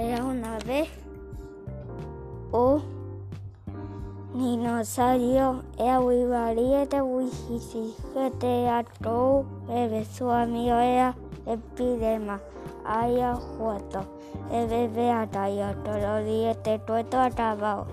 Era una vez un dinosaurio era muy valiente, muy exigente a todo. El su amigo era epidema. Había foto. El bebé atalló todos los días, todo atrapado.